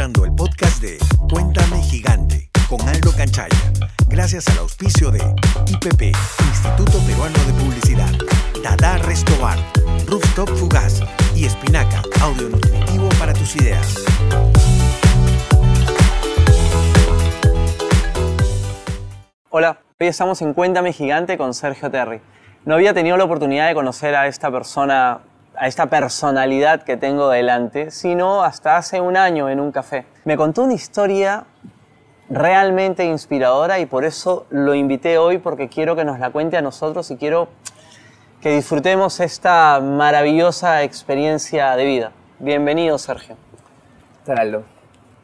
el podcast de Cuéntame Gigante con Aldo Canchaya, gracias al auspicio de IPP, Instituto Peruano de Publicidad, Dada Restobar, Rooftop Fugaz y Espinaca, audio nutritivo para tus ideas. Hola, hoy estamos en Cuéntame Gigante con Sergio Terry. No había tenido la oportunidad de conocer a esta persona, a esta personalidad que tengo delante, sino hasta hace un año en un café. Me contó una historia realmente inspiradora y por eso lo invité hoy porque quiero que nos la cuente a nosotros y quiero que disfrutemos esta maravillosa experiencia de vida. Bienvenido, Sergio. Aldo.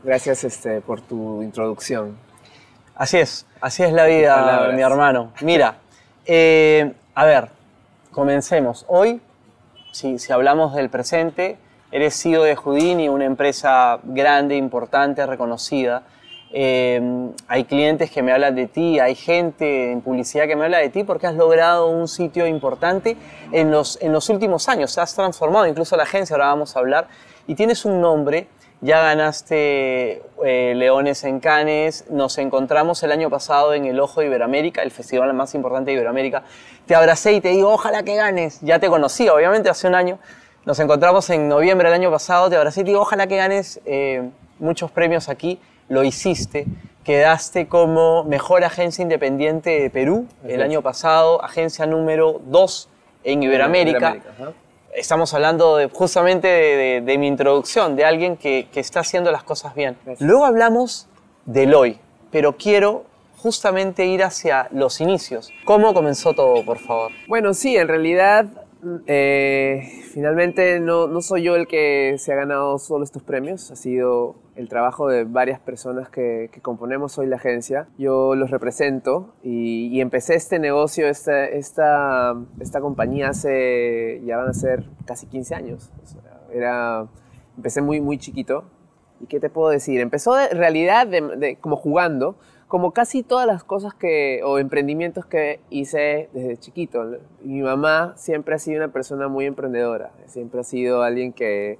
Gracias este, por tu introducción. Así es, así es la vida, mi hermano. Mira, eh, a ver, comencemos. Hoy, si, hablamos del presente, eres CEO de Houdini, una empresa grande, importante, reconocida. Eh, hay clientes que me hablan de ti, hay gente en publicidad que me habla de ti porque has logrado un sitio importante en los, en los últimos años. Has transformado incluso la agencia, ahora vamos a hablar, y tienes un nombre ya ganaste eh, Leones en Cannes, nos encontramos el año pasado en el Ojo de Iberoamérica, el festival más importante de Iberoamérica. Te abracé y te digo, ojalá que ganes. Ya te conocí, obviamente, hace un año. Nos encontramos en noviembre del año pasado, te abracé y te digo, ojalá que ganes eh, muchos premios aquí. Lo hiciste. Quedaste como mejor agencia independiente de Perú el año pasado, agencia número 2 en Iberoamérica ajá. Estamos hablando de, justamente de, de- de mi introducción, de alguien que, que está haciendo las cosas bien. Gracias. Luego hablamos del hoy, pero quiero justamente ir hacia los inicios. ¿Cómo comenzó todo, por favor? Bueno, sí, en realidad, eh, finalmente no, no soy yo el que se ha ganado solo estos premios, ha sido el trabajo de varias personas que, que componemos hoy la agencia. Yo los represento y, y empecé este negocio, esta, esta, esta compañía hace, ya van a ser casi 15 años. O sea, era, empecé muy, muy chiquito. ¿Y qué te puedo decir? Empezó en realidad de- de- como jugando, como casi todas las cosas que, o emprendimientos que hice desde chiquito. Mi mamá siempre ha sido una persona muy emprendedora, siempre ha sido alguien que,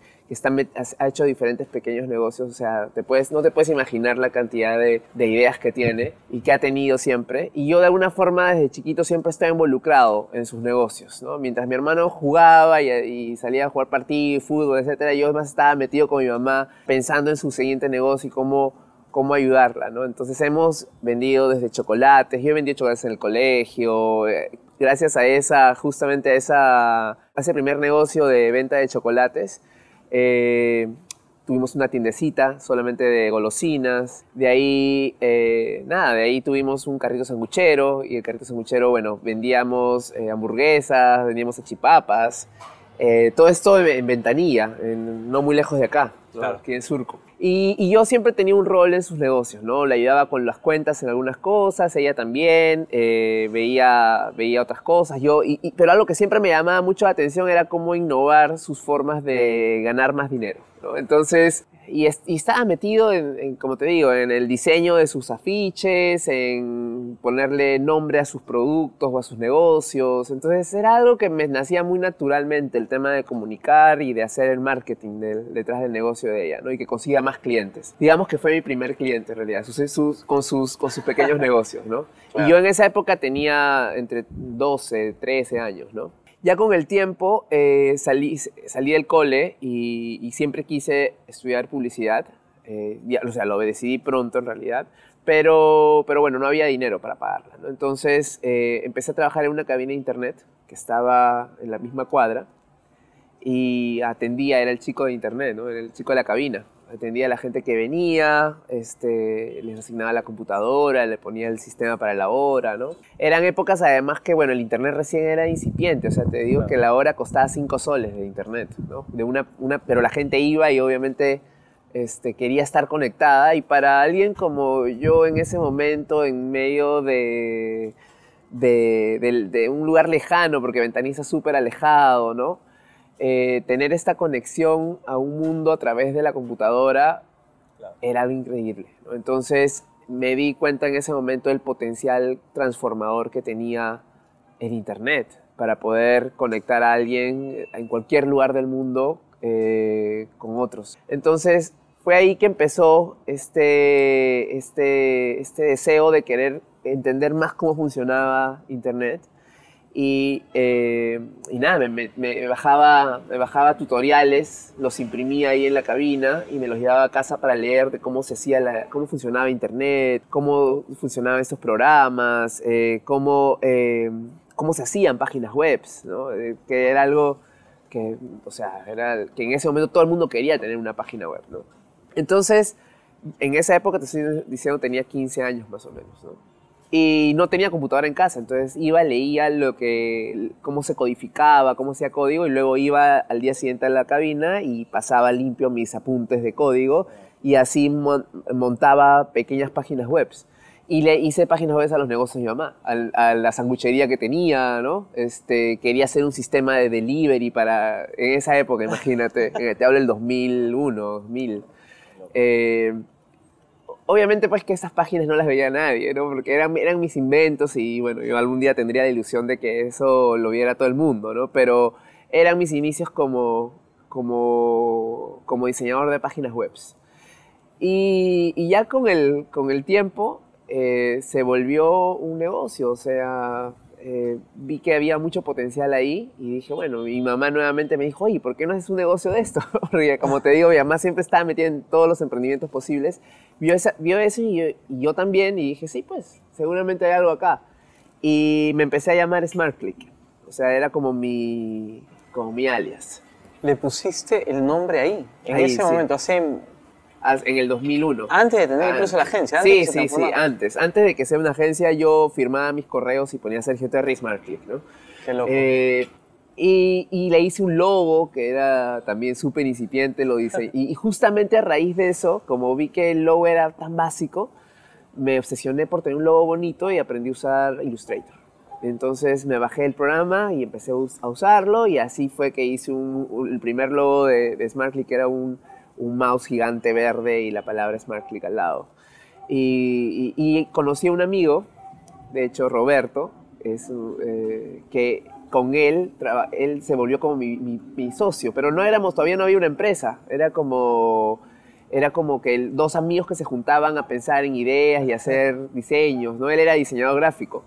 ha- hecho diferentes pequeños negocios, o sea, te puedes, no te puedes imaginar la cantidad de, de ideas que tiene y que ha tenido siempre. Y yo de alguna forma desde chiquito siempre estaba involucrado en sus negocios, ¿no? Mientras mi hermano jugaba y, salía a jugar partidos, fútbol, etcétera, yo más estaba metido con mi mamá pensando en su siguiente negocio y cómo cómo ayudarla, ¿no? Entonces hemos vendido desde chocolates, yo he vendido chocolates en el colegio, eh, gracias a esa, justamente a, esa, a ese primer negocio de venta de chocolates, eh, tuvimos una tiendecita solamente de golosinas, de ahí, eh, nada, de ahí tuvimos un carrito sanguchero y el carrito sanguchero, bueno, vendíamos hamburguesas, vendíamos achipapas, eh, todo esto en, en Ventanilla, en- no muy lejos de acá, ¿no? Claro. aquí en Surco. Y, y yo siempre tenía un rol en sus negocios, ¿no? Le ayudaba con las cuentas en algunas cosas, ella también, eh, veía, veía otras cosas, yo, y, y- pero algo que siempre me llamaba mucho la atención era cómo innovar sus formas de ganar más dinero, ¿no? Entonces, y, es- y estaba metido en, en, como te digo, en el diseño de sus afiches, en ponerle nombre a sus productos o a sus negocios. Entonces era algo que me nacía muy naturalmente, el tema de comunicar y de hacer el marketing del- detrás del negocio de ella, ¿no? Y que consiga más clientes. Digamos que fue mi primer cliente en realidad, sus- sus- con, sus, con sus pequeños negocios, ¿no? Claro. Y yo en esa época tenía entre 12, 13 años, ¿no? Ya con el tiempo eh, salí, salí del cole y, y siempre quise estudiar publicidad. eh, ya, o sea, lo decidí pronto en realidad. Pero, pero bueno, no había dinero para pagarla. ¿no? Entonces eh, empecé a trabajar en una cabina de internet que estaba en la misma cuadra y atendía, era el chico de internet, ¿no? Era el chico de la cabina. Atendía a la gente que venía, este, les asignaba la computadora, le ponía el sistema para la hora, ¿no? Eran épocas además que, bueno, el internet recién era incipiente, o sea, te digo que la hora costaba 5 soles de internet, ¿no? De una, una, pero la gente iba y obviamente este, quería estar conectada y para alguien como yo en ese momento, en medio de, de, del- de un lugar lejano, porque Ventaniza es súper alejado, ¿no? Eh, tener esta conexión a un mundo a través de la computadora era algo increíble. ¿no? Entonces me di cuenta en ese momento del potencial transformador que tenía el Internet para poder conectar a alguien en cualquier lugar del mundo eh, con otros. Entonces fue ahí que empezó este, este, este deseo de querer entender más cómo funcionaba Internet. Y, eh, y nada, me, bajaba, me bajaba tutoriales, los imprimía ahí en la cabina y me los llevaba a casa para leer de cómo se hacía, la, cómo funcionaba Internet, cómo funcionaban estos programas, eh, cómo, eh, cómo se hacían páginas web, ¿no? que era algo que, o sea, era que en ese momento todo el mundo quería tener una página web, ¿no? Entonces, en esa época, te estoy diciendo, tenía 15 años más o menos, ¿no? Y no tenía computadora en casa, entonces iba, leía lo que, cómo se codificaba, cómo hacía código, y luego iba al día siguiente a la cabina y pasaba limpio mis apuntes de código, y así montaba pequeñas páginas web. Y le hice páginas web a los negocios de mi mamá, a, la sanguchería que tenía, ¿no? Este, quería hacer un sistema de delivery para, en esa época, imagínate, te hablo del 2001, 2000. Eh, obviamente pues que esas páginas no las veía nadie, ¿no? Porque eran, eran mis inventos y bueno, yo algún día tendría la ilusión de que eso lo viera todo el mundo, ¿no? Pero eran mis inicios como, como, como diseñador de páginas web. Y, y, ya con el, con el tiempo eh, se volvió un negocio, o sea, eh, vi que había mucho potencial ahí y dije, bueno, mi mamá nuevamente me dijo, oye, ¿por qué no haces un negocio de esto? Porque como te digo, mi mamá siempre estaba metida en todos los emprendimientos posibles, vio, vio eso y yo, también y dije, sí, pues, seguramente hay algo acá. Y me empecé a llamar SmartClick, o sea, era como mi, como mi alias. Le pusiste el nombre ahí, en ese momento, hace en el 2001. Antes de tener incluso la agencia. Antes sí, sí, sí, antes. Antes de que sea una agencia, yo firmaba mis correos y ponía Sergio Terry Smart ¿no? Qué loco. Eh, y, y, le hice un logo que era también súper incipiente, lo dice. Y, y, justamente a raíz de eso, como vi que el logo era tan básico, me obsesioné por tener un logo bonito y aprendí a usar Illustrator. Entonces me bajé el programa y empecé a usarlo y así fue que hice un, el primer logo de, de que era un, un mouse gigante verde y la palabra Smart Click al lado. Y, conocí a un amigo, de hecho Roberto, eh, que con él, él se volvió como mi, socio, pero no éramos, todavía no había una empresa, era como, era como que dos amigos que se juntaban a pensar en ideas y hacer diseños, ¿no? Él era diseñador gráfico.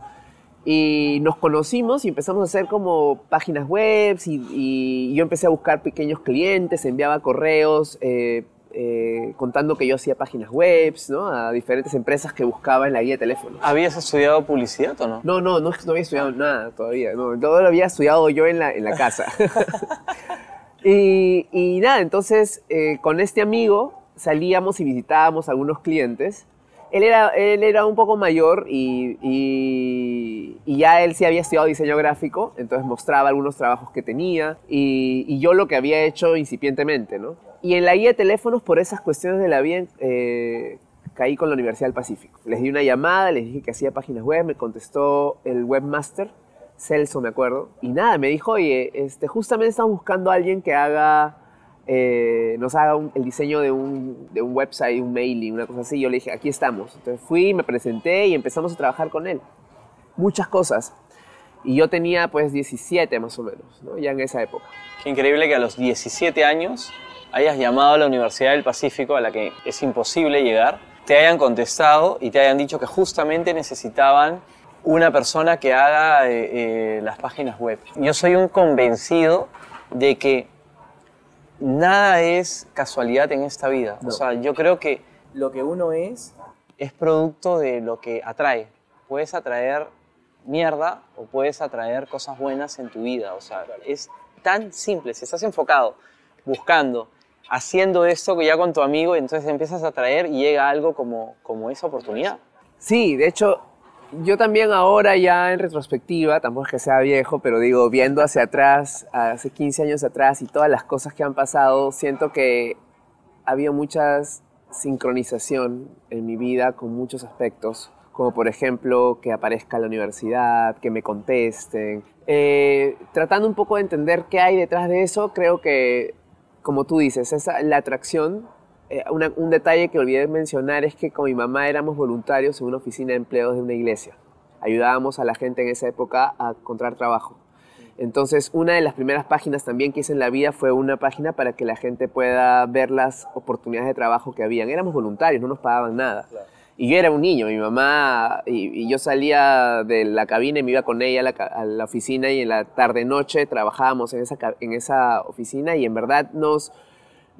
Y nos conocimos y empezamos a hacer como páginas web y, yo empecé a buscar pequeños clientes, enviaba correos eh, eh, contando que yo hacía páginas web ¿no? a diferentes empresas que buscaba en la guía de teléfono. ¿Habías estudiado publicidad o no? No, no, no, no había estudiado nada todavía. No, todo lo había estudiado yo en la, en la casa. y, y, nada, entonces eh, con este amigo salíamos y visitábamos a algunos clientes él era, él era un poco mayor y, ya él sí había estudiado diseño gráfico, entonces mostraba algunos trabajos que tenía y, y, yo lo que había hecho incipientemente, ¿no? Y en la guía de teléfonos, por esas cuestiones de la vida, eh, caí con la Universidad del Pacífico. Les di una llamada, les dije que hacía páginas web, me contestó el webmaster, Celso me acuerdo, y nada, me dijo, oye, este, justamente estamos buscando a alguien que haga eh, nos haga el diseño de un, de un website, un mailing, una cosa así. Yo le dije, aquí estamos. Entonces fui, me presenté y empezamos a trabajar con él. Muchas cosas. Y yo tenía pues 17 más o menos, ¿no? ya en esa época. Qué increíble que a los 17 años hayas llamado a la Universidad del Pacífico, a la que es imposible llegar, te hayan contestado y te hayan dicho que justamente necesitaban una persona que haga eh, eh, las páginas web. Yo soy un convencido de que nada es casualidad en esta vida. O sea, yo creo que lo que uno es es producto de lo que atrae. Puedes atraer mierda o puedes atraer cosas buenas en tu vida. O sea, es tan simple. Si estás enfocado, buscando, haciendo esto ya con tu amigo, entonces empiezas a atraer y llega algo como, como esa oportunidad. Sí, de hecho, yo también ahora ya en retrospectiva, tampoco es que sea viejo, pero digo, viendo hacia atrás, hace 15 años atrás y todas las cosas que han pasado, siento que ha habido mucha sincronización en mi vida con muchos aspectos, como por ejemplo que aparezca la universidad, que me contesten. Eh, tratando un poco de entender qué hay detrás de eso, creo que, como tú dices, esa, la atracción eh, un detalle que olvidé mencionar es que con mi mamá éramos voluntarios en una oficina de empleos de una iglesia. Ayudábamos a la gente en esa época a encontrar trabajo. Entonces, una de las primeras páginas también que hice en la vida fue una página para que la gente pueda ver las oportunidades de trabajo que habían. Éramos voluntarios, no nos pagaban nada. Y yo era un niño, mi mamá, y, yo salía de la cabina y me iba con ella a la, oficina y en la tarde-noche trabajábamos en esa, en esa oficina y en verdad nos,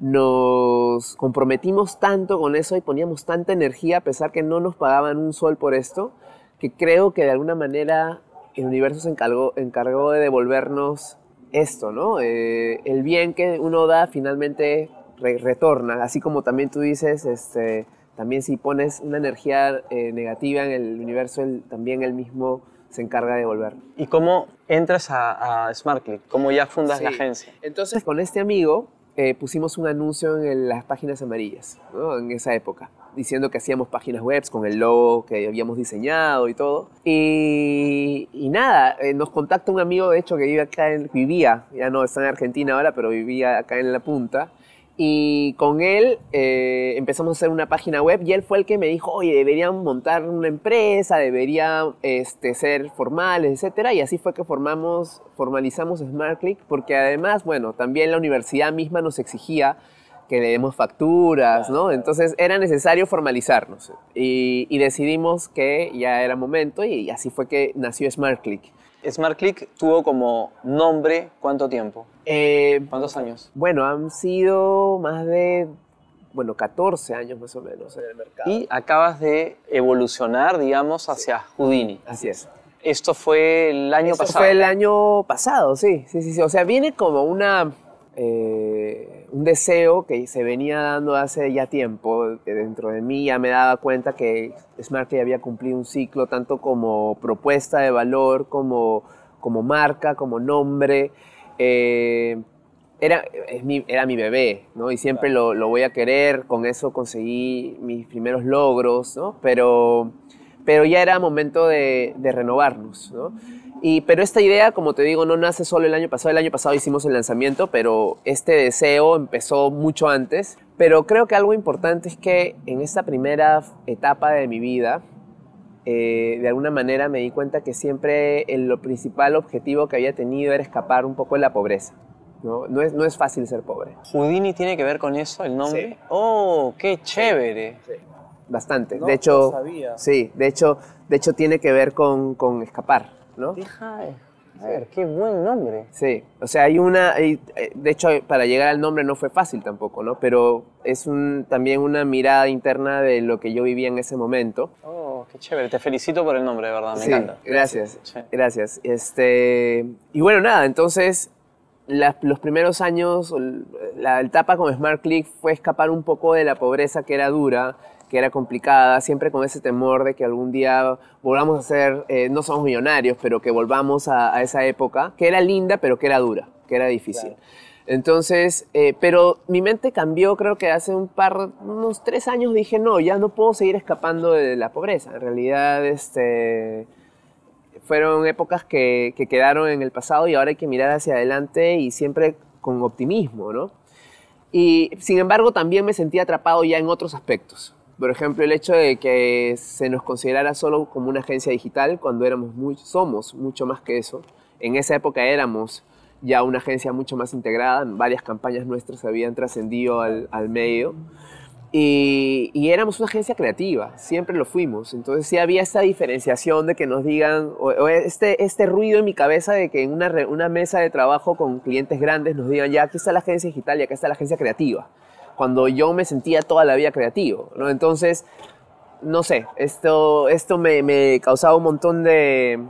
nos comprometimos tanto con eso y poníamos tanta energía a pesar que no nos pagaban un sol por esto, que creo que de alguna manera el universo se encargó, encargó de devolvernos esto, ¿no? Eh, el bien que uno da finalmente retorna, así como también tú dices, este también si pones una energía eh, negativa en el universo, también él mismo se encarga de volver. ¿Y cómo entras a, SmartClick? ¿Cómo ya fundas la agencia? Entonces, con este amigo eh, pusimos un anuncio en las páginas amarillas, en esa época, diciendo que hacíamos páginas web con el logo que habíamos diseñado y todo. Y, nada, eh, nos contacta un amigo, de hecho, que vive acá en, vivía, ya no está en Argentina ahora, pero vivía acá en La Punta y con él eh, empezamos a hacer una página web y él fue el que me dijo, oye, deberían montar una empresa, deberían este, ser formales, etc. Y así fue que formamos, formalizamos SmartClick, porque además, bueno, también la universidad misma nos exigía que le demos facturas, ¿no? Entonces era necesario formalizarnos y, y decidimos que ya era momento y así fue que nació SmartClick. SmartClick tuvo como nombre cuánto tiempo? Eh, ¿Cuántos años? Bueno, han sido más de, bueno, 14 años más o menos en el mercado. Y acabas de evolucionar, digamos, hacia Houdini. Así es. Esto fue el año Esto pasado. Fue el año pasado, sí, sí, sí, sí. O sea, viene como una eh, un deseo que se venía dando hace ya tiempo. Dentro de mí ya me daba cuenta que SmartKey había cumplido un ciclo tanto como propuesta de valor, como, como marca, como nombre. Eh, era, mi, era mi bebé, ¿no? Y siempre lo, lo, voy a querer, con eso conseguí mis primeros logros, ¿no? Pero, pero ya era momento de, de renovarnos, ¿no? Y, pero esta idea, como te digo, no nace solo el año pasado. El año pasado hicimos el lanzamiento, pero este deseo empezó mucho antes. Pero creo que algo importante es que en esta primera etapa de mi vida, eh, de alguna manera me di cuenta que siempre el lo principal objetivo que había tenido era escapar un poco de la pobreza. ¿no? No, es, no es fácil ser pobre. ¿Houdini tiene que ver con eso, el nombre? ¡Oh, qué chévere! Bastante. de hecho, sí, de hecho, de hecho tiene que ver con, con escapar. ¿No? a ver, qué buen nombre. Sí, o sea, hay una, eh, de hecho, para llegar al nombre no fue fácil tampoco, ¿no? Pero es un, también una mirada interna de lo que yo vivía en ese momento. Oh, qué chévere, te felicito por el nombre, de verdad, me encanta. Gracias, gracias. Este, y bueno, nada, entonces los primeros años, la etapa con Smart Click fue escapar un poco de la pobreza que era dura que era complicada, siempre con ese temor de que algún día volvamos a ser, eh, no somos millonarios, pero que volvamos a, esa época, que era linda, pero que era dura, que era difícil. Entonces, eh, pero mi mente cambió, creo que hace un par, unos tres años dije, no, ya no puedo seguir escapando de la pobreza. En realidad, este, fueron épocas que, que quedaron en el pasado y ahora hay que mirar hacia adelante y siempre con optimismo, ¿no? Y sin embargo, también me sentí atrapado ya en otros aspectos. Por ejemplo, el hecho de que se nos considerara solo como una agencia digital cuando éramos muy, somos mucho más que eso. En esa época éramos ya una agencia mucho más integrada, varias campañas nuestras habían trascendido al, al medio. Y, y, éramos una agencia creativa, siempre lo fuimos. Entonces sí había esta diferenciación de que nos digan, o, este, este ruido en mi cabeza de que en una, una mesa de trabajo con clientes grandes nos digan, ya aquí está la agencia digital y acá está la agencia creativa cuando yo me sentía toda la vida creativo, ¿no? Entonces, no sé, esto, esto me, me causaba un montón de,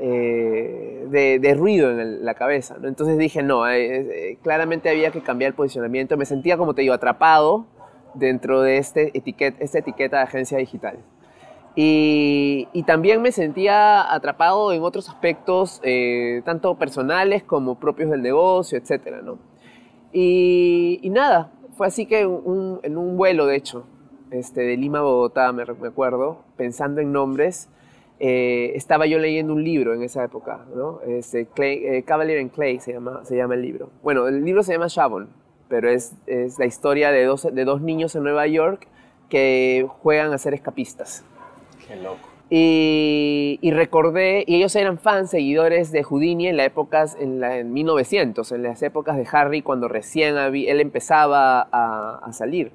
eh, de, ruido en la cabeza, ¿no? Entonces dije, no, eh, eh, claramente había que cambiar el posicionamiento. Me sentía, como te digo, atrapado dentro de este etiqueta, esta etiqueta de agencia digital. Y, y, también me sentía atrapado en otros aspectos, tanto personales como propios del negocio, etc. ¿no? Y, y, nada, fue así que en un vuelo, de hecho, este, de Lima a Bogotá, me, acuerdo, pensando en nombres, eh, estaba yo leyendo un libro en esa época, ¿no? Este, eh, Cavalier and Clay se llama, el libro. Bueno, el libro se llama Shavon, pero es, es la historia de dos, de dos niños en Nueva York que juegan a ser escapistas. Qué loco. Y, y recordé, y ellos eran fans, seguidores de Houdini en, la épocas, en, la, en 1900, en las épocas de Harry, cuando recién había- él empezaba a, a salir.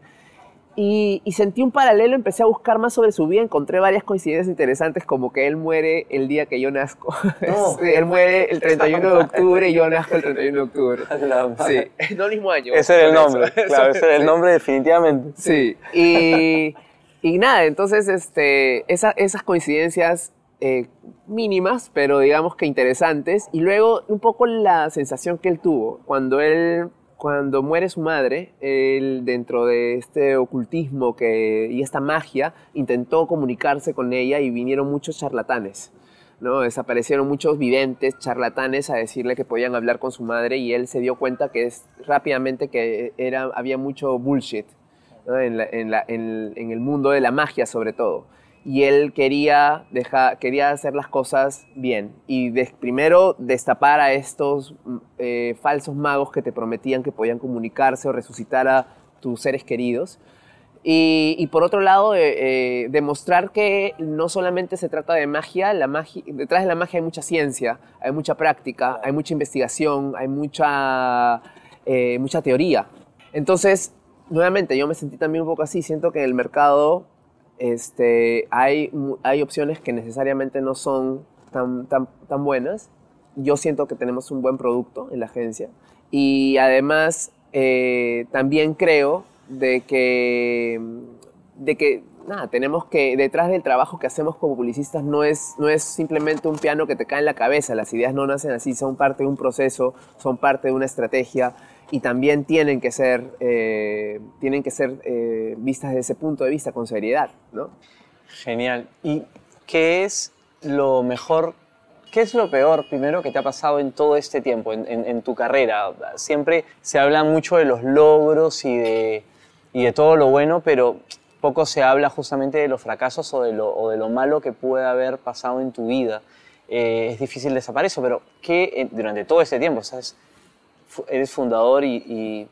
Y, y sentí un paralelo, empecé a buscar más sobre su vida, encontré varias coincidencias interesantes, como que él muere el día que yo nazco. No. Sí, él muere el 31 de octubre y yo nazco el 31 de octubre. Sí, no el mismo año. Ese era el nombre, eso. claro, ese era el nombre definitivamente. Sí, y, y nada, entonces este, esa- esas coincidencias eh, mínimas, pero digamos que interesantes, y luego un poco la sensación que él tuvo cuando él, cuando muere su madre, él dentro de este ocultismo que, y esta magia, intentó comunicarse con ella y vinieron muchos charlatanes. ¿no? Desaparecieron muchos videntes, charlatanes a decirle que podían hablar con su madre y él se dio cuenta que es rápidamente que era, había mucho bullshit ¿no? en, la- en la- en- en el mundo de la magia sobre todo. Y él quería, dejar, quería hacer las cosas bien y primero destapar a estos mm, eh, falsos magos que te prometían que podían comunicarse o resucitar a tus seres queridos. Y, y por otro lado, eh, eh, demostrar que no solamente se trata de magia, la magia, detrás de la magia hay mucha ciencia, hay mucha práctica, hay mucha investigación, hay mucha, eh, mucha teoría. Entonces, nuevamente, yo me sentí también un poco así, siento que en el mercado este, hay, hay opciones que necesariamente no son tan, tan, tan buenas. Yo siento que tenemos un buen producto en la agencia y además eh, también creo de que, de que nada, tenemos que, detrás del trabajo que hacemos como publicistas no es, no es simplemente un piano que te cae en la cabeza, las ideas no nacen así, son parte de un proceso, son parte de una estrategia y también tienen que ser, eh, tienen que ser eh, vistas desde ese punto de vista con seriedad, ¿no? Genial. ¿Y qué es lo mejor, qué es lo peor primero que te ha pasado en todo este tiempo, en, tu carrera? Siempre se habla mucho de los logros y de, y de todo lo bueno, pero poco se habla justamente de los fracasos o de lo, o de lo malo que puede haber pasado en tu vida. Eh, es difícil desaparecer, pero ¿qué durante todo este tiempo, sabes? Eres fundador y, y,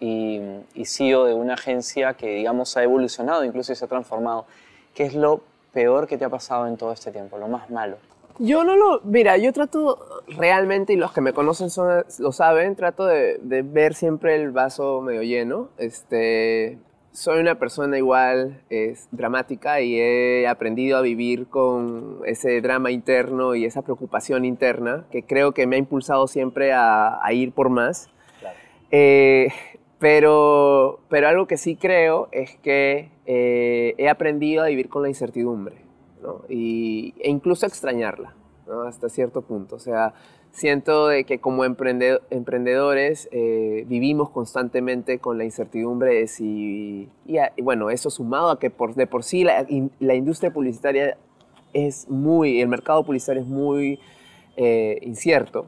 y, y CEO de una agencia que, digamos, ha evolucionado, incluso se ha transformado. ¿Qué es lo peor que te ha pasado en todo este tiempo, lo más malo? Yo no lo, mira, yo trato realmente, y los que me conocen son, lo saben, trato de, de ver siempre el vaso medio lleno. Este, soy una persona igual es, dramática y he aprendido a vivir con ese drama interno y esa preocupación interna que creo que me ha impulsado siempre a, a ir por más. Eh, pero, pero algo que sí creo es que eh, he aprendido a vivir con la incertidumbre ¿no? y, e incluso a extrañarla ¿no? hasta cierto punto. O sea, siento que como emprende- emprendedores eh, vivimos constantemente con la incertidumbre de si... Y, bueno, eso sumado a que por, de por sí la industria publicitaria es muy... El mercado publicitario es muy eh, incierto.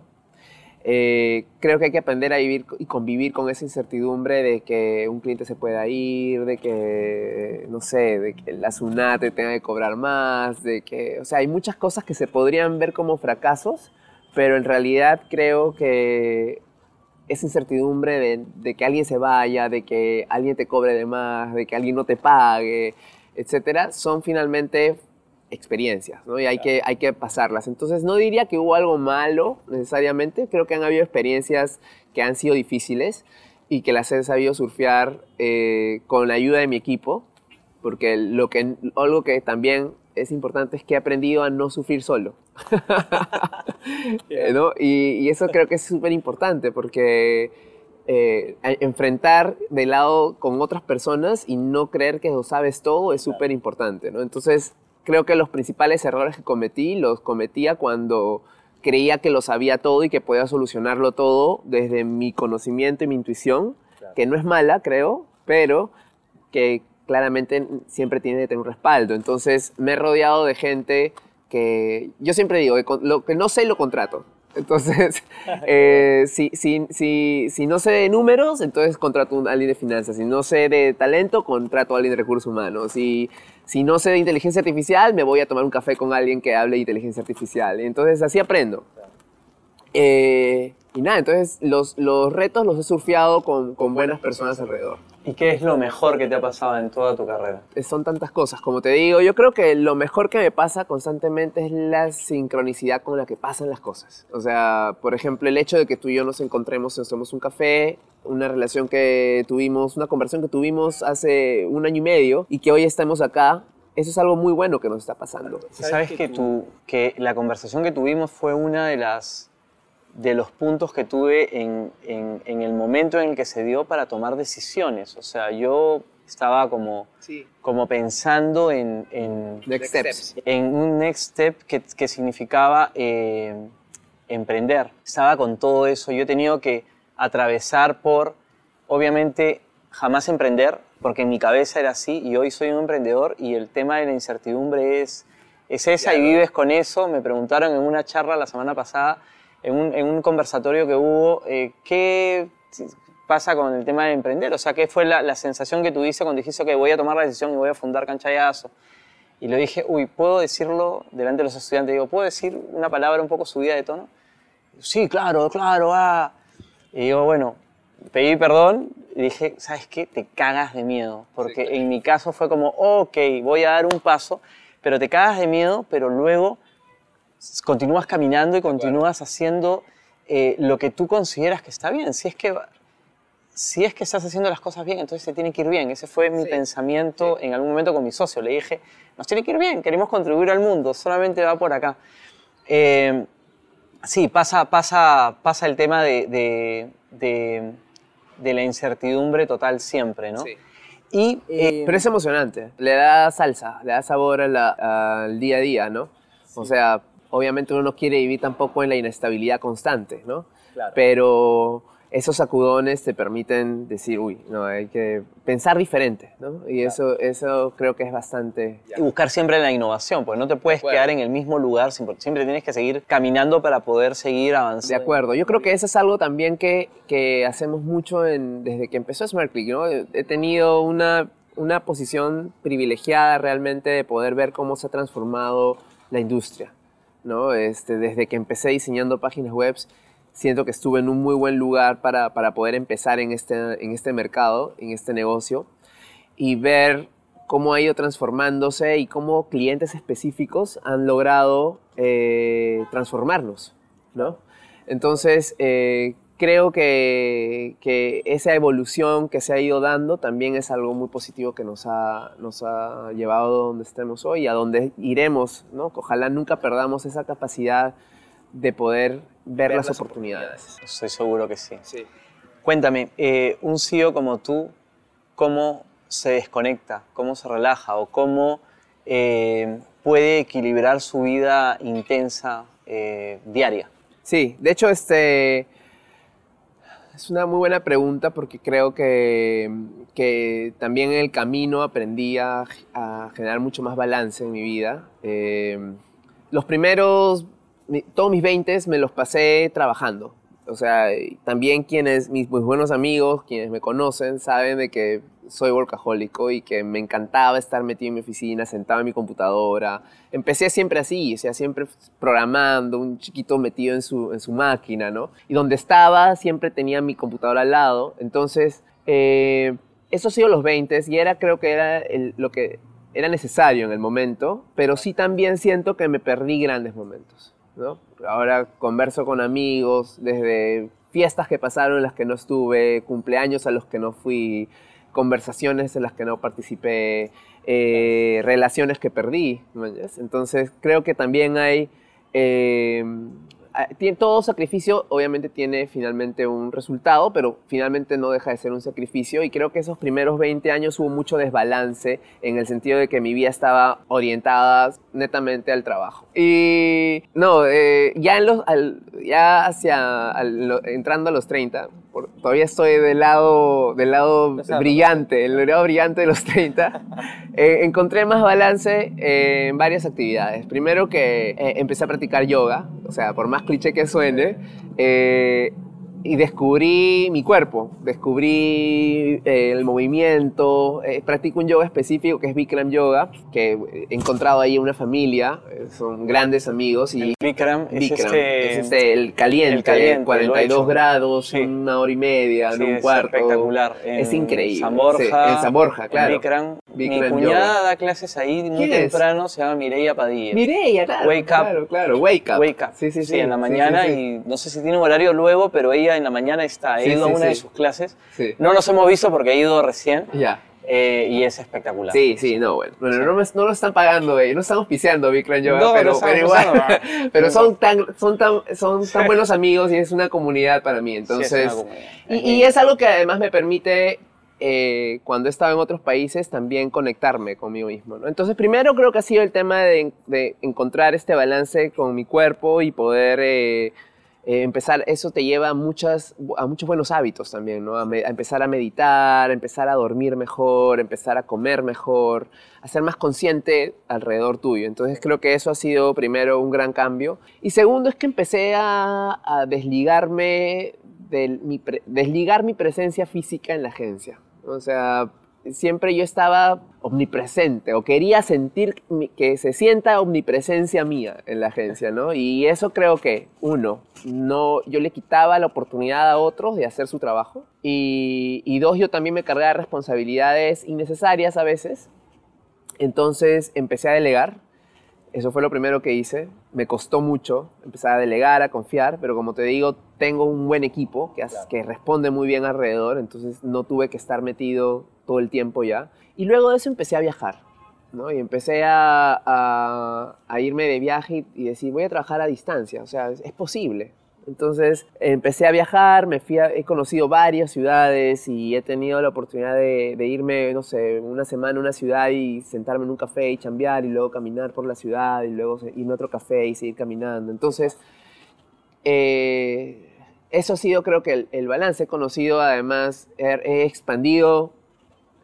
Eh, creo que hay que aprender a vivir y convivir con esa incertidumbre de que un cliente se pueda ir, de que, no sé, de que la SUNAT te tenga que cobrar más, de que, o sea, hay muchas cosas que se podrían ver como fracasos, pero en realidad creo que esa incertidumbre de, que alguien se vaya, de que alguien te cobre de más, de que alguien no te pague, etcétera, son finalmente experiencias, ¿no? Y hay, que, hay que pasarlas. Entonces, no diría que hubo algo malo necesariamente, creo que han habido experiencias que han sido difíciles y que las he sabido surfear eh, con la ayuda de mi equipo, porque lo que, algo que también es importante es que he aprendido a no sufrir solo. Eh, ¿no? y, y eso creo que es súper importante porque eh, enfrentar de lado con otras personas y no creer que lo sabes todo es súper importante. ¿no? Entonces, creo que los principales errores que cometí los cometía cuando creía que lo sabía todo y que podía solucionarlo todo desde mi conocimiento y mi intuición, que no es mala, creo, pero que claramente siempre tiene que tener un respaldo. Entonces, me he rodeado de gente que yo siempre digo, con- lo que no sé lo contrato. Entonces, eh, si, si, si, si no sé de números, entonces contrato a alguien de finanzas. Si no sé de talento, contrato a alguien de recursos humanos. Si, si no sé de inteligencia artificial, me voy a tomar un café con alguien que hable de inteligencia artificial. Entonces, así aprendo. Eh, y nada, entonces los, los retos los he surfeado con, con buenas personas alrededor. ¿Y qué es lo mejor que te ha pasado en toda tu carrera? Son tantas cosas, como te digo, yo creo que lo mejor que me pasa constantemente es la sincronicidad con la que pasan las cosas. O sea, por ejemplo, el hecho de que tú y yo nos encontremos, nos tomemos un café, una relación que tuvimos, una conversación que tuvimos hace un año y medio y que hoy estamos acá, eso es algo muy bueno que nos está pasando. ¿Sabes, que, tú, que la conversación que tuvimos fue una de las de los puntos que tuve en, en, el momento en el que se dio para tomar decisiones. O sea, yo estaba como, como pensando en, en, next steps. en un next step que, que significaba eh, emprender. Estaba con todo eso. Yo he tenido que atravesar por, obviamente, jamás emprender, porque en mi cabeza era así y hoy soy un emprendedor y el tema de la incertidumbre es, es esa y vives con eso. Me preguntaron en una charla la semana pasada en un, en un conversatorio que hubo, eh, ¿qué pasa con el tema de emprender? O sea, ¿qué fue la, la, sensación que tuviste cuando dijiste que voy a tomar la decisión y voy a fundar Canchayazo? Y le dije, uy, ¿puedo decirlo delante de los estudiantes? Digo, ¿puedo decir una palabra un poco subida de tono? Sí, claro, claro, ah. Y digo, bueno, pedí perdón y dije, ¿sabes qué? Te cagas de miedo. Porque en mi caso fue como, ok, voy a dar un paso, pero te cagas de miedo, pero luego continúas caminando y continúas haciendo eh, lo que tú consideras que está bien. Si es que, si es que estás haciendo las cosas bien, entonces te tiene que ir bien. Ese fue mi pensamiento en algún momento con mi socio. Le dije, nos tiene que ir bien, queremos contribuir al mundo, solamente va por acá. Eh, sí, pasa, pasa, pasa el tema de, de, de, la incertidumbre total siempre, ¿no? Y, eh, Pero es emocionante, le da salsa, le da sabor al día a día, ¿no? O sea, obviamente uno no quiere vivir tampoco en la inestabilidad constante, ¿no? Pero esos sacudones te permiten decir, uy, no, hay que pensar diferente, ¿no? Y eso, eso creo que es bastante... Y buscar siempre la innovación, pues no te puedes quedar en el mismo lugar, siempre tienes que seguir caminando para poder seguir avanzando. De acuerdo, yo creo que eso es algo también que, que hacemos mucho en, desde que empezó SmartClick, ¿no? He tenido una, una posición privilegiada realmente de poder ver cómo se ha transformado la industria. ¿No? Este, desde que empecé diseñando páginas web, siento que estuve en un muy buen lugar para, para poder empezar en este, en este mercado, en este negocio, y ver cómo ha ido transformándose y cómo clientes específicos han logrado eh, transformarnos, ¿no? Entonces, eh, creo que, que, esa evolución que se ha ido dando también es algo muy positivo que nos ha, nos ha llevado a donde estemos hoy y a donde iremos, ¿no? Ojalá nunca perdamos esa capacidad de poder ver, las, oportunidades. Estoy seguro que sí. sí. Cuéntame, eh, un CEO como tú, ¿cómo se desconecta? ¿Cómo se relaja? ¿O cómo eh, puede equilibrar su vida intensa eh, diaria? Sí, de hecho, este es una muy buena pregunta porque creo que, que también en el camino aprendí a, generar mucho más balance en mi vida. Eh, los primeros, todos mis 20 me los pasé trabajando. O sea, también quienes, mis buenos amigos, quienes me conocen, saben de que soy workahólico y que me encantaba estar metido en mi oficina, sentado en mi computadora. Empecé siempre así, o sea, siempre programando, un chiquito metido en su, en su máquina, ¿no? Y donde estaba siempre tenía mi computadora al lado. Entonces, eh, eso ha sido los 20 y era, creo que era lo que era necesario en el momento, pero sí también siento que me perdí grandes momentos, ¿no? Ahora converso con amigos, desde fiestas que pasaron en las que no estuve, cumpleaños a los que no fui, conversaciones en las que no participé, eh, relaciones que perdí. Entonces creo que también hay... Eh, todo sacrificio obviamente tiene finalmente un resultado, pero finalmente no deja de ser un sacrificio y creo que esos primeros 20 años hubo mucho desbalance en el sentido de que mi vida estaba orientada netamente al trabajo. Y no, eh, ya, en los, ya hacia entrando a los 30, todavía estoy del lado, del lado brillante, el lado brillante de los 30, eh, encontré más balance en varias actividades. Primero que eh, empecé a practicar yoga, o sea, por más cliché que suene, y descubrí mi cuerpo, descubrí eh, el movimiento, eh, practico un yoga específico que es Bikram Yoga, que he encontrado ahí una familia, eh, son grandes amigos y El Bikram, es Bikram, este- es este, el caliente, el caliente, lo he 42 hecho. grados, Sí. una hora y media, Sí, en un es cuarto. espectacular. es En increíble. San Borja, Sí, en San Borja, en claro. Bikram. Mi Bikram cuñada Yoga. da clases ahí muy ¿Quién es? temprano, se llama Mireia Padilla. Mireia, claro. Wake up. Claro, claro, wake up. Wake Up. Sí, sí, sí. en la mañana y no sé si tiene un horario luego, pero ella en la mañana está. He Sí, ido sí, a una de sí. sus clases. No nos hemos visto porque he ido recién Ya. eh, y es espectacular. Sí, sí, no, bueno. Bueno, no, me- no lo están pagando, eh, no estamos piseando Bikram Yoga, No, no pero, estamos pero igual. pero no. son tan, son tan, son tan buenos amigos y es una comunidad para mí. Sí, es Entonces, y, y es algo que además me permite, eh, cuando he estado en otros países, también conectarme conmigo mismo. ¿no? Entonces, primero creo que ha sido el tema de, de encontrar este balance con mi cuerpo y poder eh, eh, empezar, eso te lleva a, muchas, a muchos buenos hábitos también, ¿no? A, me- a empezar a meditar, a empezar a dormir mejor, a empezar a comer mejor, a ser más consciente alrededor tuyo. Entonces creo que eso ha sido primero un gran cambio. Y segundo es que empecé a, desligarme, del, mi desligar mi presencia física en la agencia. O sea, siempre yo estaba omnipresente o quería sentir que se sienta omnipresencia mía en la agencia, ¿no? Y eso creo que, uno, no, yo le quitaba la oportunidad a otros de hacer su trabajo y, y dos, yo también me cargaba de responsabilidades innecesarias a veces. Entonces empecé a delegar. Eso fue lo primero que hice. Me costó mucho empezar a delegar, a confiar, pero como te digo, tengo un buen equipo que, que responde muy bien alrededor, entonces no tuve que estar metido todo el tiempo ya. Y luego de eso empecé a viajar, ¿no? Y empecé a, a- a irme de viaje y, y decir, voy a trabajar a distancia, o sea, es, es posible. Entonces empecé a viajar, me fui a- he conocido varias ciudades y he tenido la oportunidad de, irme, no sé, una semana a una ciudad y sentarme en un café y chambear y luego caminar por la ciudad y luego irme a otro café y seguir caminando. Entonces, eh, eso ha sido creo que el, balance. He conocido además, he expandido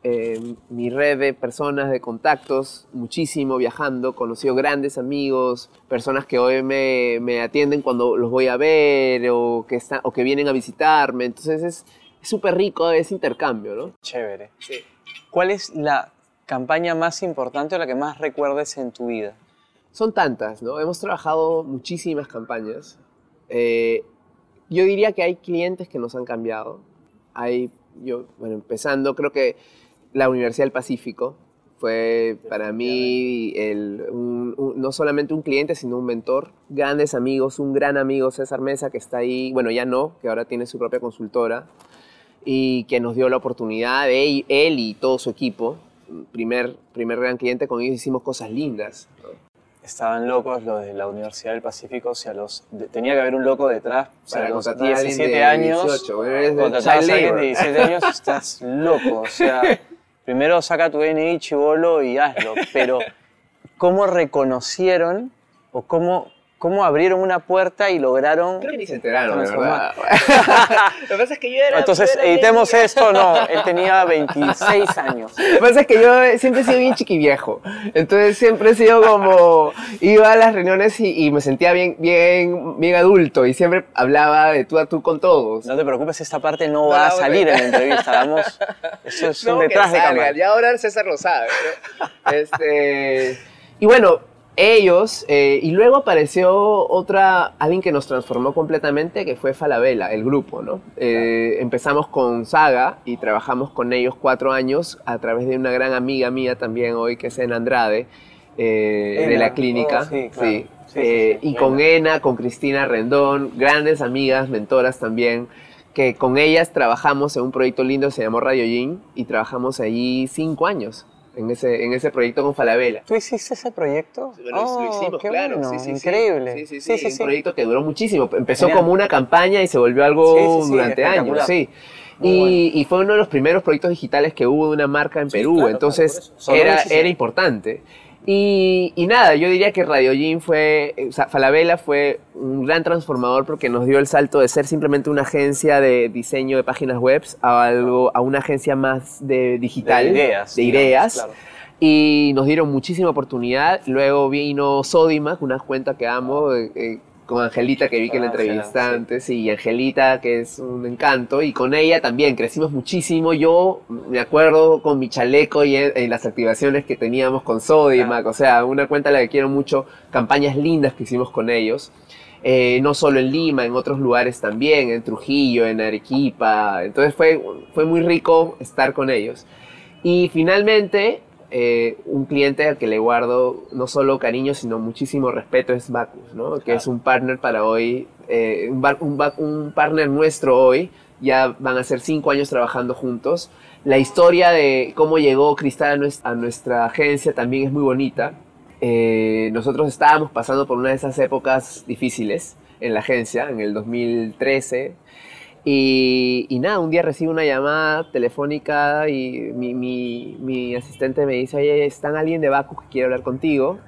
eh, mi red de personas, de contactos, muchísimo viajando, conocido grandes amigos, personas que hoy me, me atienden cuando los voy a ver o que, están, o que vienen a visitarme. Entonces es es súper rico ese intercambio, ¿no? Chévere. ¿Cuál es la campaña más importante o la que más recuerdes en tu vida? Son tantas, ¿no? Hemos trabajado muchísimas campañas. Eh, yo diría que hay clientes que nos han cambiado. Hay, yo, bueno, empezando, creo que la Universidad del Pacífico fue para mí el- un- un- no solamente un cliente, sino un mentor. Grandes amigos, un gran amigo, César Mesa, que está ahí, bueno, ya no, que ahora tiene su propia consultora, y que nos dio la oportunidad, de él y todo su equipo, primer, primer gran cliente, con ellos hicimos cosas lindas. Estaban locos los de la Universidad del Pacífico, o sea, los, de- tenía que haber un loco detrás. O sea, Para los contratar a alguien 17 de años, 18, bueno, eres de contratabas a child alguien labor. de 17 años, estás loco. O sea, primero saca tu DNI, chivolo, y hazlo. Pero, ¿cómo reconocieron o cómo, cómo abrieron una puerta y lograron... Creo que ni se enteraron, de verdad. Lo que pasa es que yo era... Entonces, editemos esto, no, él tenía 26 años. Lo que pasa es que yo siempre he sido bien chiquiviejo. Entonces siempre he sido como... Iba a las reuniones y, y me sentía bien, bien, bien adulto. Y siempre hablaba de tú a tú con todos. No te preocupes, esta parte no va a salir en la entrevista. Vamos, eso es un No, detrás de cámara. Ya ahora César lo sabe. ¿no? Este, y bueno, ellos, eh, y luego apareció otra, alguien que nos transformó completamente, que fue Falabella, el grupo, ¿no? Eh, empezamos con Saga y trabajamos con ellos cuatro años a través de una gran amiga mía también hoy, que es En Andrade, eh, de la clínica. oh, sí, claro. Sí, sí, Eh, y con Ena. Con Cristina Rendón, grandes amigas, mentoras también que con ellas trabajamos en un proyecto lindo, se llamó Radio Yin, y trabajamos allí cinco años en ese, en ese proyecto con Falabella. ¿Tú hiciste ese proyecto? Oh, qué bueno, increíble. Sí, sí, sí, un proyecto que duró muchísimo. Empezó como una campaña y se volvió algo Sí, sí, sí, durante años, sí. Y, y fue uno de los primeros proyectos digitales que hubo de una marca en Sí, Perú, claro, entonces claro, era, era importante. Y, y nada, yo diría que Radio Yin fue, o sea, Falabella fue un gran transformador porque nos dio el salto de ser simplemente una agencia de diseño de páginas web a, algo, a una agencia más de digital, De ideas. de digamos, ideas. claro. Y nos dieron muchísima oportunidad. Luego vino Sodimac, una cuenta que amo, eh, eh, con Angelita que vi que la Con Ángela, entrevistaste antes, y Angelita que es un encanto, y con ella también crecimos muchísimo. Yo me acuerdo con mi chaleco y en, en las activaciones que teníamos con Sodimac, o sea, una cuenta a la que quiero mucho, campañas lindas que hicimos con ellos. Eh, no solo en Lima, en otros lugares también, en Trujillo, en Arequipa. Entonces fue, fue muy rico estar con ellos. Y finalmente, eh, un cliente al que le guardo no solo cariño, sino muchísimo respeto es Bacus, ¿no? que es un partner para hoy, eh, un, partner nuestro hoy. Ya van a ser cinco años trabajando juntos. La historia de cómo llegó Cristal a nuestra, a nuestra agencia también es muy bonita. Eh, nosotros estábamos pasando por una de esas épocas difíciles en la agencia, en el 2013. Y, y nada, un día recibo una llamada telefónica y mi, mi- mi asistente me dice, oye, está alguien de Bacus que quiere hablar contigo.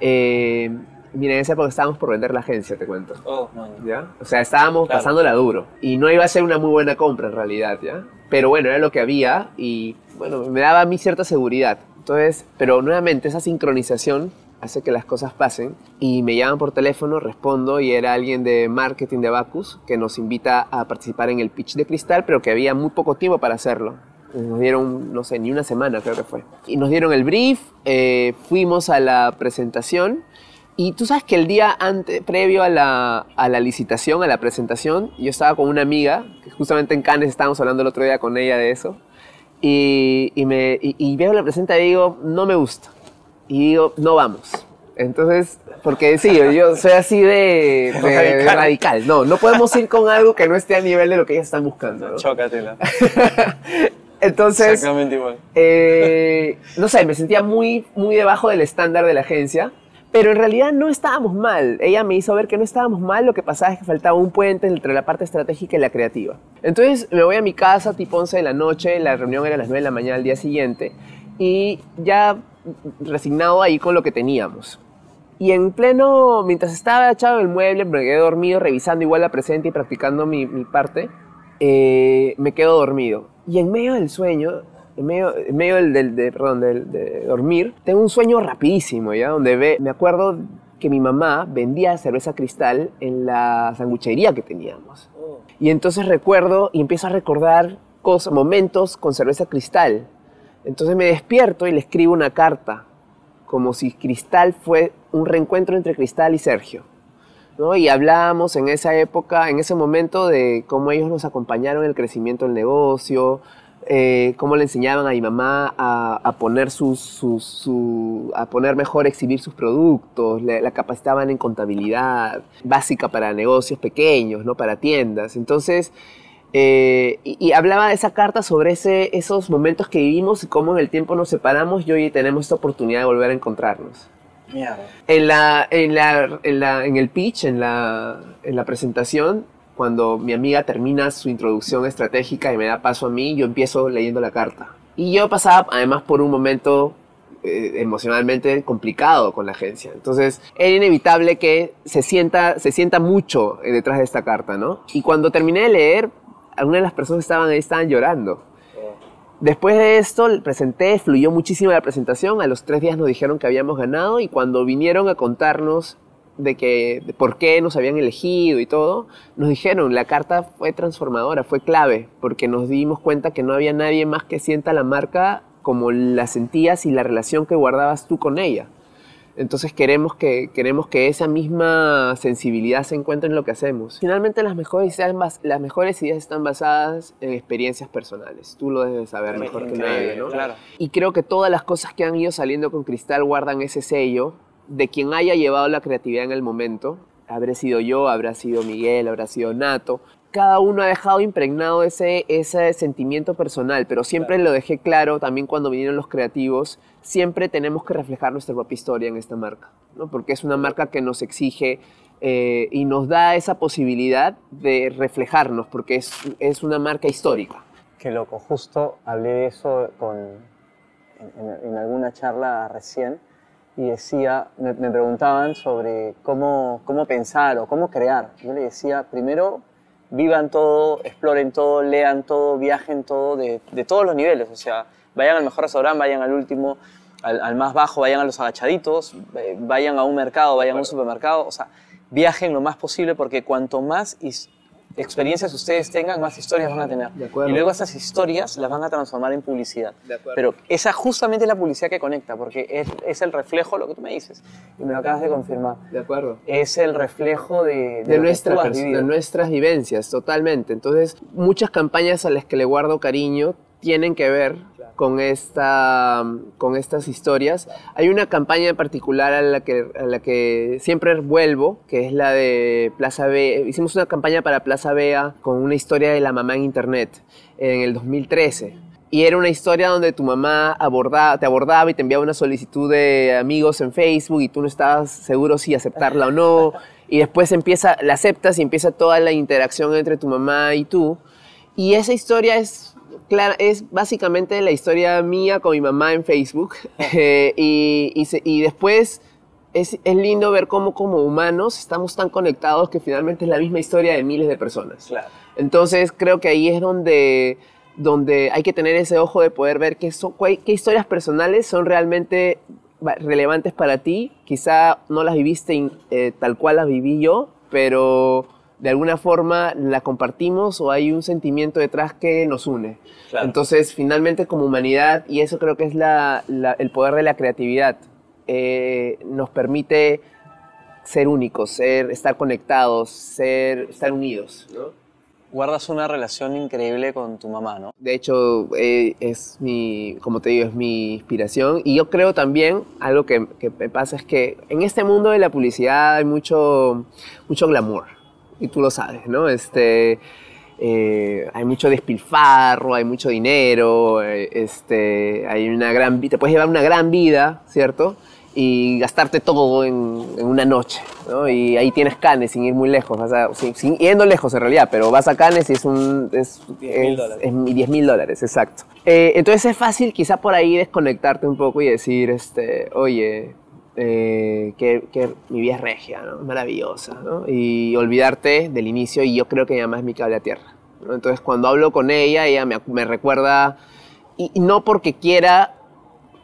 Eh, mira, en esa época estábamos por vender la agencia, te cuento. Oh. ¿ya? O sea, estábamos Claro. pasándola duro. Y no iba a ser una muy buena compra en realidad, ¿ya? Pero bueno, era lo que había y bueno, me daba a mí cierta seguridad. Entonces, pero nuevamente esa sincronización hace que las cosas pasen y me llaman por teléfono, respondo y era alguien de marketing de Bacus que nos invita a participar en el pitch de cristal, pero que había muy poco tiempo para hacerlo. Nos dieron, no sé, ni una semana creo que fue. Y nos dieron el brief, eh, fuimos a la presentación y tú sabes que el día ante, previo a la, a la licitación, a la presentación, yo estaba con una amiga, que justamente en Cannes estábamos hablando el otro día con ella de eso, y, y me, y veo la presenta y digo, no me gusta. Y digo, no vamos. Entonces, porque sí, yo soy así de, de- de Radical. radical. No, no podemos ir con algo que no esté a nivel de lo que ellas están buscando. ¿no? Chócatela. Entonces, Exactamente igual. eh, no sé, me sentía muy, muy debajo del estándar de la agencia, pero en realidad no estábamos mal. Ella me hizo ver que no estábamos mal, lo que pasaba es que faltaba un puente entre la parte estratégica y la creativa. Entonces me voy a mi casa tipo 11 de la noche, la reunión era a las 9 de la mañana al día siguiente, y ya resignado ahí con lo que teníamos. Y en pleno, mientras estaba echado en el mueble, me quedé dormido revisando igual la presente y practicando mi, mi parte, eh, me quedo dormido. Y en medio del sueño, en medio, en medio del, del- de, perdón, del- de dormir, tengo un sueño rapidísimo, ¿ya? Donde ve, me acuerdo que mi mamá vendía cerveza cristal en la sanguchería que teníamos. Y entonces recuerdo y empiezo a recordar cosas, momentos con cerveza cristal. Entonces me despierto y le escribo una carta, como si Cristal fue un reencuentro entre Cristal y Sergio. ¿no? Y hablábamos en esa época, en ese momento, de cómo ellos nos acompañaron en el crecimiento del negocio, eh, cómo le enseñaban a mi mamá a, poner sus, sus- su- a poner mejor, exhibir sus productos, la capacitaban en contabilidad básica para negocios pequeños, no para tiendas. Entonces, eh, y, y hablaba de esa carta sobre ese, esos momentos que vivimos y cómo en el tiempo nos separamos y hoy tenemos esta oportunidad de volver a encontrarnos. Mierda. En, la, en, la, en, la- en el pitch, en la, en la presentación, cuando mi amiga termina su introducción estratégica y me da paso a mí, yo empiezo leyendo la carta. Y yo pasaba además por un momento eh, emocionalmente complicado con la agencia. Entonces era inevitable que se sienta, se sienta mucho eh, detrás de esta carta, ¿no? Y cuando terminé de leer, algunas de las personas que estaban ahí estaban llorando. Después de esto, presenté, fluyó muchísimo la presentación. A los tres días nos dijeron que habíamos ganado y cuando vinieron a contarnos de que de por qué nos habían elegido y todo, nos dijeron la carta fue transformadora, fue clave, porque nos dimos cuenta que no había nadie más que sienta la marca como la sentías y la relación que guardabas tú con ella. Entonces queremos que, queremos que esa misma sensibilidad se encuentre en lo que hacemos. Finalmente las mejores ideas, las mejores ideas están basadas en experiencias personales. Tú lo debes de saber mejor que nadie, ¿no? Claro. Y creo que todas las cosas que han ido saliendo con Cristal guardan ese sello de quien haya llevado la creatividad en el momento. Habrá sido yo, habrá sido Miguel, habrá sido Nato. Cada uno ha dejado impregnado ese, ese sentimiento personal, pero siempre lo dejé claro también cuando vinieron los creativos, siempre tenemos que reflejar nuestra propia historia en esta marca, ¿no? porque es una marca que nos exige eh, y nos da esa posibilidad de reflejarnos, porque es, es una marca histórica. Qué loco. Justo hablé de eso con, en, en- en alguna charla recién y decía, me, me preguntaban sobre cómo, cómo pensar o cómo crear. Yo le decía, primero, vivan todo, exploren todo, lean todo, viajen todo, de, de todos los niveles. O sea, vayan al mejor restaurante, vayan al último, al, al más bajo, vayan a los agachaditos, eh, vayan a un mercado, vayan a un supermercado. O sea, viajen lo más posible porque cuanto más experiencias ustedes tengan, más historias van a tener. Y luego esas historias las van a transformar en publicidad. Pero esa justamente la publicidad que conecta, porque es, es, el reflejo, lo que tú me dices, y me lo acabas de confirmar. De acuerdo. Es el reflejo de, de, nuestra, de nuestras vivencias, totalmente. Entonces, muchas campañas a las que le guardo cariño tienen que ver con, esta, con estas historias. Hay una campaña en particular a la, que, a la que siempre vuelvo, que es la de Plaza B. Hicimos una campaña para Plaza Bea con una historia de la mamá en Internet en el 2013. Y era una historia donde tu mamá abordaba, te abordaba y te enviaba una solicitud de amigos en Facebook y tú no estabas seguro si aceptarla o no. Y después empieza, la aceptas y empieza toda la interacción entre tu mamá y tú. Y esa historia es Claro, es básicamente la historia mía con mi mamá en Facebook. Eh, y, y, después es, es, lindo ver cómo como humanos estamos tan conectados que finalmente es la misma historia de miles de personas. Claro. Entonces creo que ahí es donde, donde hay que tener ese ojo de poder ver qué, son, qué historias personales son realmente relevantes para ti. Quizá no las viviste eh, tal cual las viví yo, pero de alguna forma la compartimos o hay un sentimiento detrás que nos une. Entonces, finalmente como humanidad, y eso creo que es el poder de la creatividad, eh, nos permite ser únicos, ser, estar conectados, ser, estar unidos. Guardas una relación increíble con tu mamá, ¿no? De hecho, eh, es mi, como te digo, es mi inspiración. Y yo creo también, algo que, que me pasa es que en este mundo de la publicidad hay mucho, mucho glamour y tú lo sabes, ¿no? Este, eh, hay mucho despilfarro, hay mucho dinero, eh, este, hay una gran, te puedes llevar una gran vida, ¿cierto? Y gastarte todo en, una noche, ¿no? Y ahí tienes Canes sin ir muy lejos, vas a, sin, yendo lejos en realidad, pero vas a Canes y es un... Es 10 mil dólares. exacto. Eh, entonces es fácil quizá por ahí desconectarte un poco y decir, este, oye, eh, que, mi vida es regia, maravillosa, y olvidarte del inicio y yo creo que ella más es mi cable a tierra. Entonces cuando hablo con ella, ella me recuerda, y, no porque quiera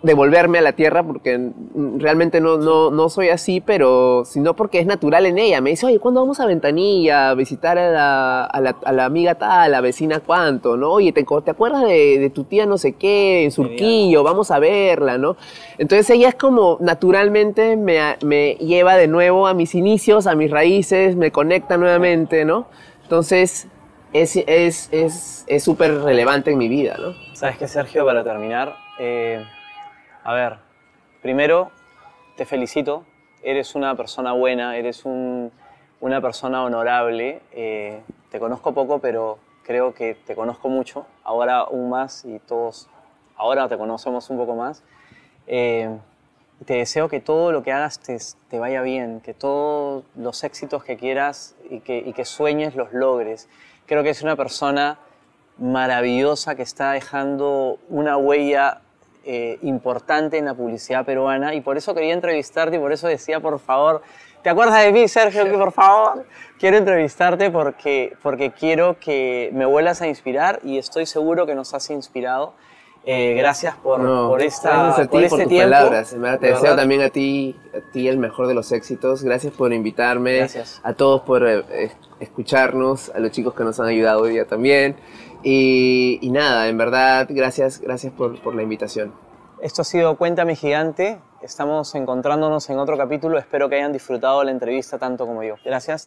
devolverme a la tierra porque realmente no, no, no, soy así, pero sino porque es natural en ella. Me dice, oye, ¿cuándo vamos a Ventanilla a visitar a la, a la, a la amiga tal, a la vecina cuánto? ¿no? Oye, ¿te, te acuerdas de, de, tu tía no sé qué, en Surquillo? Vamos a verla, ¿no? Entonces ella es como naturalmente me, me lleva de nuevo a mis inicios, a mis raíces, me conecta nuevamente, ¿no? Entonces es súper es, es, es relevante en mi vida, ¿no? ¿Sabes qué, Sergio? Para terminar... Eh a ver, primero te felicito, eres una persona buena, eres una persona honorable. Eh, te conozco poco, pero creo que te conozco mucho, ahora aún más y todos ahora te conocemos un poco más. Eh, te deseo que todo lo que hagas te, vaya bien, que todos los éxitos que quieras y que, y que sueñes los logres. Creo que es una persona maravillosa que está dejando una huella eh, importante en la publicidad peruana y por eso quería entrevistarte y por eso decía, por favor, ¿te acuerdas de mí, Sergio? Que por favor, quiero entrevistarte porque, porque quiero que me vuelvas a inspirar y estoy seguro que nos has inspirado. Eh, gracias por, por, esta, por, por este tiempo. palabras. Te deseo también a ti, a ti el mejor de los éxitos. Gracias por invitarme. Gracias. A todos por eh, escucharnos, a los chicos que nos han ayudado hoy día también. Y, nada, en verdad, gracias, gracias por, por la invitación. Esto ha sido Cuéntame Gigante. Estamos encontrándonos en otro capítulo. Espero que hayan disfrutado la entrevista tanto como yo. Gracias.